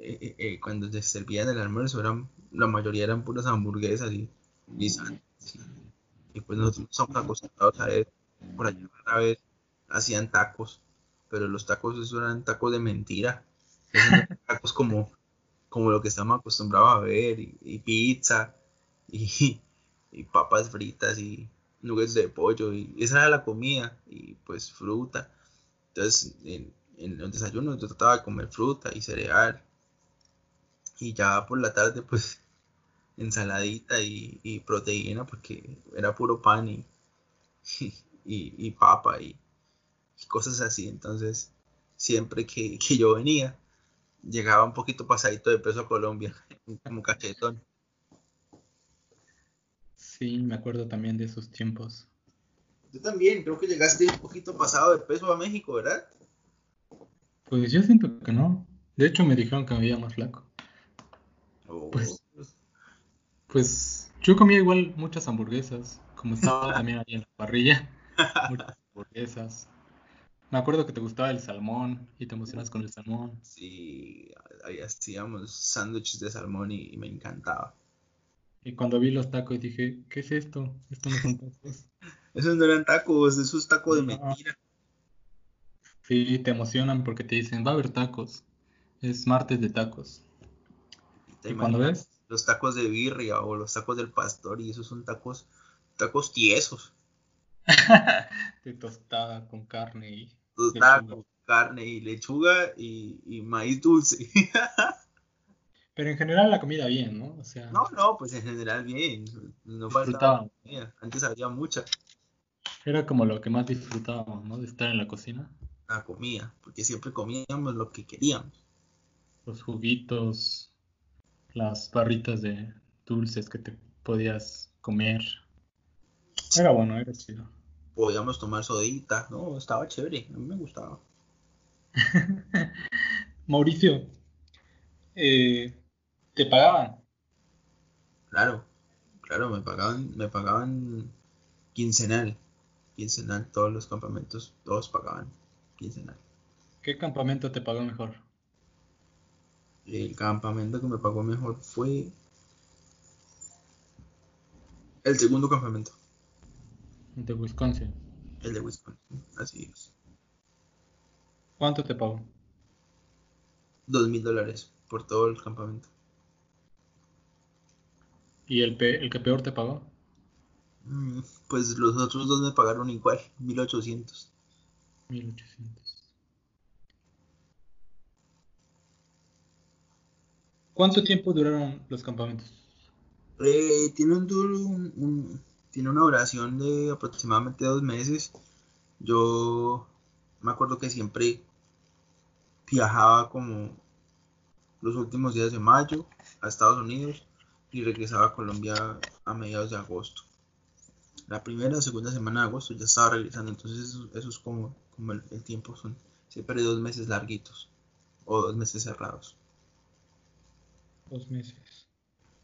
eh, eh, eh, cuando se servían el almuerzo, eran, la mayoría eran puras hamburguesas y, y, pues nosotros somos acostumbrados a ver, por allá a vez hacían tacos, pero los tacos esos eran tacos de mentira, tacos como, como lo que estamos acostumbrados a ver, y, pizza, y, y papas fritas, y nuggets de pollo, y esa era la comida, y pues fruta. Entonces, en, en el desayuno yo trataba de comer fruta y cereal. Y ya por la tarde, pues, ensaladita y, proteína, porque era puro pan y, (laughs) y, papa y, cosas así. Entonces, siempre que, que, yo venía, llegaba un poquito pasadito de peso a Colombia, (laughs) como cachetón. Sí, me acuerdo también de esos tiempos. Tú también, creo que llegaste un poquito pasado de peso a México, ¿verdad? Pues yo siento que no. De hecho, me dijeron que me veía más flaco. Oh. Pues, pues yo comía igual muchas hamburguesas, como estaba (laughs) también ahí en la parrilla. muchas hamburguesas. Me acuerdo que te gustaba el salmón y te emocionas con el salmón. Sí, ahí hacíamos sándwiches de salmón y, me encantaba. Y cuando vi los tacos dije, ¿qué es esto? Esto no son tacos. (laughs) Esos no eran tacos, esos tacos de mentira. Sí, te emocionan porque te dicen, va a haber tacos. Es martes de tacos. ¿Y cuando ves? Los tacos de birria o los tacos del pastor y esos son tacos, tacos tiesos. (laughs) de tostada con carne y tostada con carne y lechuga y, maíz dulce. (laughs) Pero en general la comida bien, ¿no? O sea, no, no, pues en general bien. No faltaba Antes había mucha. Era como lo que más disfrutábamos, ¿no? De estar en la cocina la comida, porque siempre comíamos lo que queríamos. Los juguitos, las barritas de dulces que te podías comer. Era bueno, era chido. Podíamos tomar sodita, no, estaba chévere, a mí me gustaba. (laughs) Mauricio, eh, ¿te pagaban? Claro, claro, me pagaban, me pagaban quincenal, quincenal, todos los campamentos, todos pagaban. ¿Qué campamento te pagó mejor? El campamento que me pagó mejor fue el segundo campamento. ¿El de Wisconsin? El de Wisconsin, así es. ¿Cuánto te pagó? Dos mil dólares por todo el campamento. ¿Y el, el que peor te pagó? Mm, pues los otros dos me pagaron igual, mil ochocientos. 1800. ¿Cuánto tiempo duraron los campamentos? Eh, tiene un, tiene una duración de aproximadamente dos meses. Yo me acuerdo que siempre viajaba como los últimos días de mayo a Estados Unidos y regresaba a Colombia a mediados de agosto. La primera o segunda semana de agosto ya estaba regresando, entonces eso es como como el, tiempo son siempre dos meses larguitos o dos meses cerrados. Dos meses.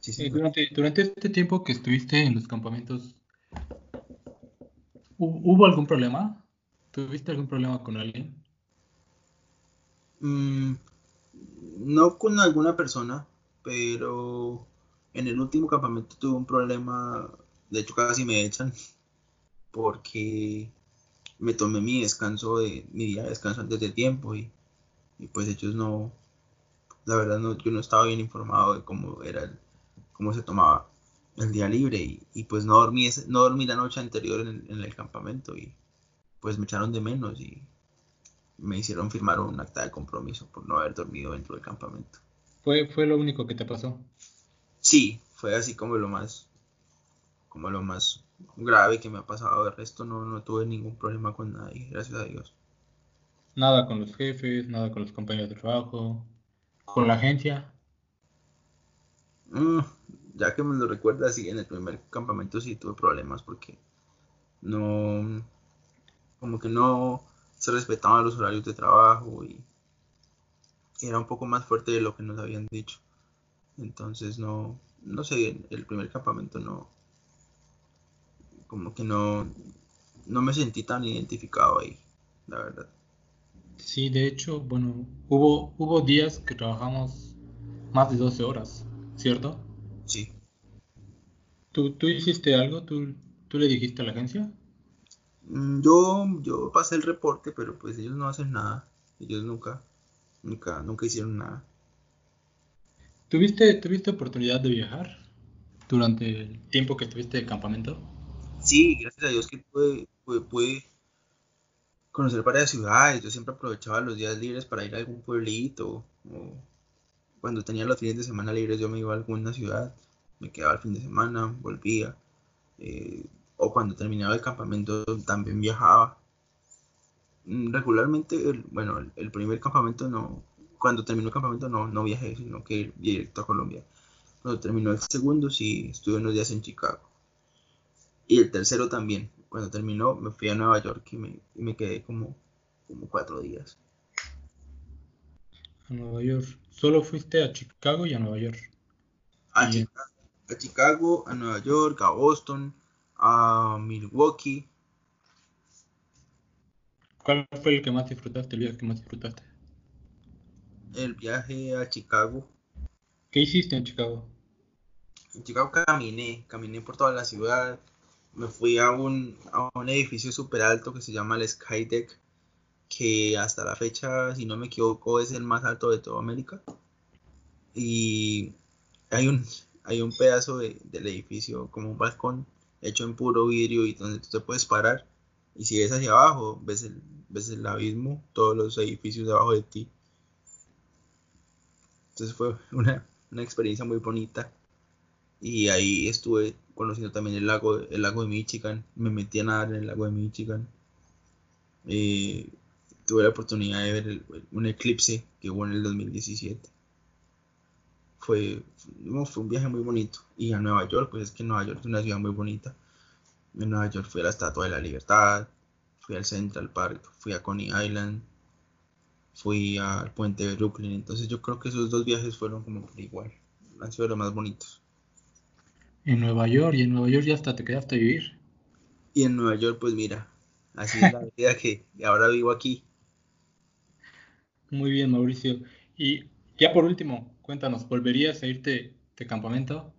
Sí, durante, durante este tiempo que estuviste en los campamentos, ¿hubo algún problema? ¿Tuviste algún problema con alguien? Mm, no con alguna persona, pero en el último campamento tuve un problema, de hecho casi me echan, porque me tomé mi descanso de mi día de descanso antes de tiempo y, pues ellos no la verdad no yo no estaba bien informado de cómo era el, cómo se tomaba el día libre y, pues no dormí no dormí la noche anterior en, el campamento y pues me echaron de menos y me hicieron firmar un acta de compromiso por no haber dormido dentro del campamento. ¿Fue, fue lo único que te pasó? Sí, fue así como lo más como lo más grave que me ha pasado. El resto no, no tuve ningún problema con nadie, gracias a Dios. Nada con los jefes, nada con los compañeros de trabajo, con la agencia. Mm, ya que me lo recuerdas, sí, en el primer campamento sí tuve problemas porque no, como que no se respetaban los horarios de trabajo y era un poco más fuerte de lo que nos habían dicho. Entonces no, no sé, el primer campamento no, como que no, no me sentí tan identificado ahí, la verdad. Sí, de hecho, bueno, hubo, hubo días que trabajamos más de 12 horas, ¿cierto? Sí. ¿Tú, tú hiciste algo? ¿Tú, ¿Tú le dijiste a la agencia? Mm, yo, yo pasé el reporte, pero pues ellos no hacen nada. Ellos nunca, nunca, nunca hicieron nada. ¿Tuviste, ¿Tuviste oportunidad de viajar durante el tiempo que estuviste de campamento? Sí, gracias a Dios que pude, pude, conocer varias ciudades. Yo siempre aprovechaba los días libres para ir a algún pueblito. O cuando tenía los fines de semana libres yo me iba a alguna ciudad. Me quedaba el fin de semana, volvía. Eh, o cuando terminaba el campamento también viajaba. Mm, regularmente, bueno, el, primer campamento no, cuando terminó el campamento no, no viajé, sino que ir directo a Colombia. Cuando terminó el segundo sí estuve unos días en Chicago. Y el tercero también. Cuando terminó me fui a Nueva York y me, me quedé como, como cuatro días. A Nueva York. ¿Solo fuiste a Chicago y a Nueva York? A, Chicago, a Chicago, a Nueva York, a Boston, a Milwaukee. ¿Cuál fue el que más disfrutaste, el viaje que más disfrutaste? El viaje a Chicago. ¿Qué hiciste en Chicago? En Chicago caminé, caminé por toda la ciudad. Me fui a un, a un edificio súper alto que se llama el Skydeck, que hasta la fecha, si no me equivoco, es el más alto de toda América. Y hay un, hay un pedazo del edificio, como un balcón, hecho en puro vidrio y donde tú te puedes parar y si ves hacia abajo ves el, ves el abismo, todos los edificios debajo de ti. Entonces fue una, experiencia muy bonita y ahí estuve conociendo también el lago, el lago de Michigan, me metí a nadar en el lago de Michigan. Eh, tuve la oportunidad de ver un eclipse que hubo en el 2017 fue, fue un viaje muy bonito. Y a Nueva York, pues es que Nueva York es una ciudad muy bonita. En Nueva York fui a la Estatua de la Libertad, fui al Central Park, fui a Coney Island, fui al puente de Brooklyn. Entonces yo creo que esos dos viajes fueron como por igual. Han sido los más bonitos. En Nueva York, y en Nueva York ya hasta te quedaste a vivir. Y en Nueva York, pues mira, así es la (laughs) vida que ahora vivo aquí. Muy bien, Mauricio. Y ya por último, Cuéntanos, ¿volverías a irte de campamento?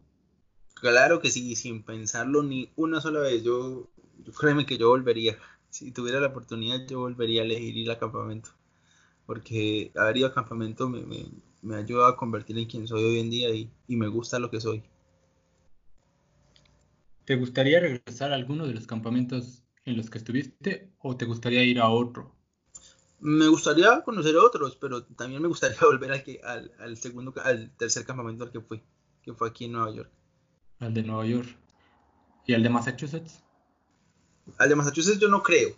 Claro que sí, sin pensarlo ni una sola vez. Yo, créeme que yo volvería. Si tuviera la oportunidad, yo volvería a elegir ir al campamento. Porque haber ido al campamento me, me, me ayuda a convertir en quien soy hoy en día y, y me gusta lo que soy. ¿Te gustaría regresar a alguno de los campamentos en los que estuviste o te gustaría ir a otro? Me gustaría conocer otros, pero también me gustaría (laughs) volver al, que, al, segundo, al tercer campamento al que fui, que fue aquí en Nueva York. Al de Nueva York. ¿Y al de Massachusetts? Al de Massachusetts yo no creo.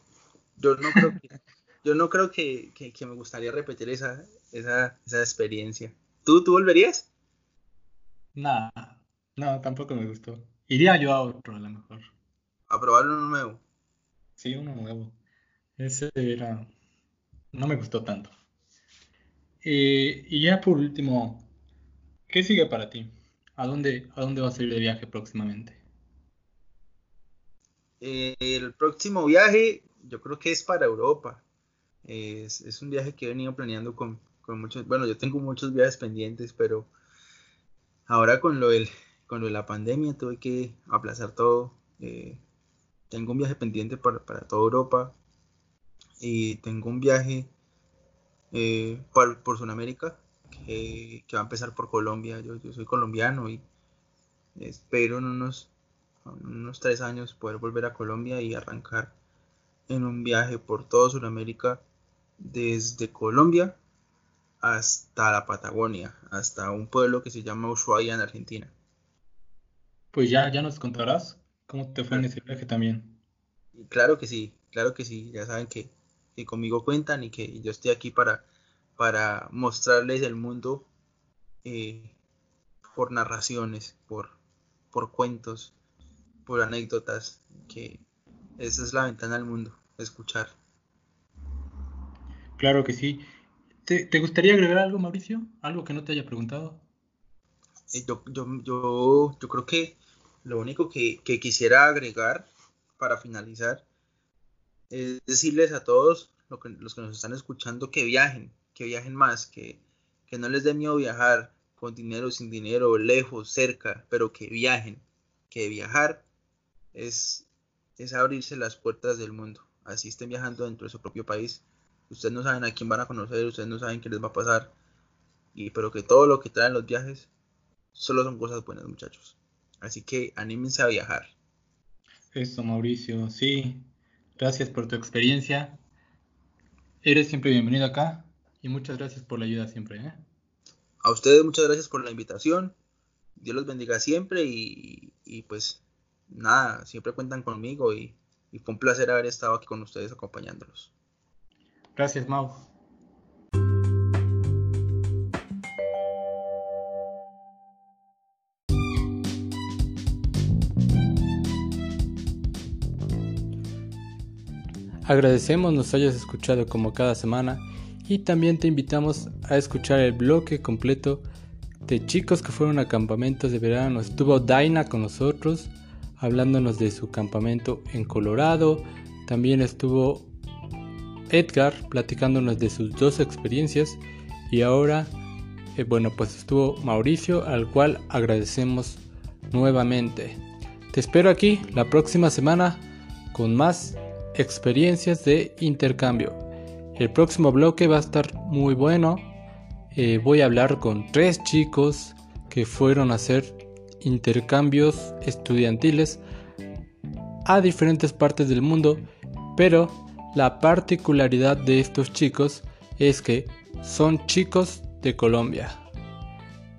Yo no creo que, (laughs) yo no creo que, me gustaría repetir esa, esa, esa experiencia. ¿Tú, ¿Tú volverías? Nada, no, tampoco me gustó. Iría yo a otro a lo mejor. ¿A probar uno nuevo? Sí, uno nuevo. Ese era no me gustó tanto. Eh, y ya por último, ¿qué sigue para ti? ¿A dónde, a dónde vas a ir de viaje próximamente? Eh, el próximo viaje yo creo que es para Europa. Es, un viaje que he venido planeando con, muchos, bueno, yo tengo muchos viajes pendientes, pero ahora con lo, del, con de la pandemia tuve que aplazar todo. Eh, tengo un viaje pendiente para, toda Europa, y tengo un viaje eh, por, por, Sudamérica que, va a empezar por Colombia. Yo, soy colombiano y espero en unos, unos tres años poder volver a Colombia y arrancar en un viaje por toda Sudamérica desde Colombia hasta la Patagonia, hasta un pueblo que se llama Ushuaia en Argentina. Pues ya, ya nos contarás ¿Cómo te fue en ese viaje también? Claro que sí, claro que sí. Ya saben que, conmigo cuentan y que yo estoy aquí para, para mostrarles el mundo eh, por narraciones, por, por cuentos, por anécdotas, que esa es la ventana al mundo, escuchar. Claro que sí. ¿Te, gustaría agregar algo, Mauricio? ¿Algo que no te haya preguntado? Eh, yo, yo, yo, creo que lo único que, quisiera agregar para finalizar es decirles a todos los que nos están escuchando que viajen, que viajen más, que, que no les dé miedo viajar con dinero, sin dinero, lejos, cerca, pero que viajen, que viajar es, es abrirse las puertas del mundo. Así estén viajando dentro de su propio país. Ustedes no saben a quién van a conocer, ustedes no saben qué les va a pasar. Y pero que todo lo que traen los viajes solo son cosas buenas, muchachos. Así que anímense a viajar. Eso, Mauricio, sí. Gracias por tu experiencia. Eres siempre bienvenido acá y muchas gracias por la ayuda siempre. ¿eh? A ustedes muchas gracias por la invitación. Dios los bendiga siempre y, y pues nada, siempre cuentan conmigo y, fue un placer haber estado aquí con ustedes acompañándolos. Gracias, Mau. Agradecemos nos hayas escuchado como cada semana y también te invitamos a escuchar el bloque completo de chicos que fueron a campamentos de verano. Estuvo Daina con nosotros hablándonos de su campamento en Colorado. También estuvo Edgar platicándonos de sus dos experiencias. Y ahora, eh, bueno, pues estuvo Mauricio, al cual agradecemos nuevamente. Te espero aquí la próxima semana con más experiencias de intercambio. El próximo bloque va a estar muy bueno. Eh, voy a hablar con tres chicos que fueron a hacer intercambios estudiantiles a diferentes partes del mundo, pero la particularidad de estos chicos es que son chicos de Colombia.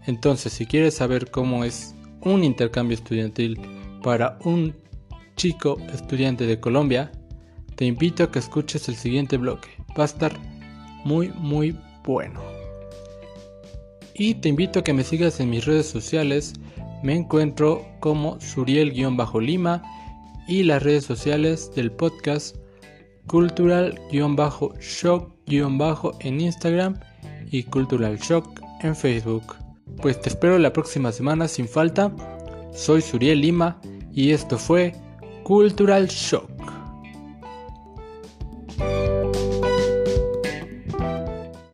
Entonces, si quieres saber cómo es un intercambio estudiantil para un chico estudiante de Colombia, te invito a que escuches el siguiente bloque. Va a estar muy, muy bueno. Y te invito a que me sigas en mis redes sociales me encuentro como Suriel-Lima y las redes sociales del podcast Cultural-Shock- en Instagram y Cultural Shock en Facebook. Pues te espero la próxima semana sin falta. Soy Suriel Lima y esto fue Cultural Shock.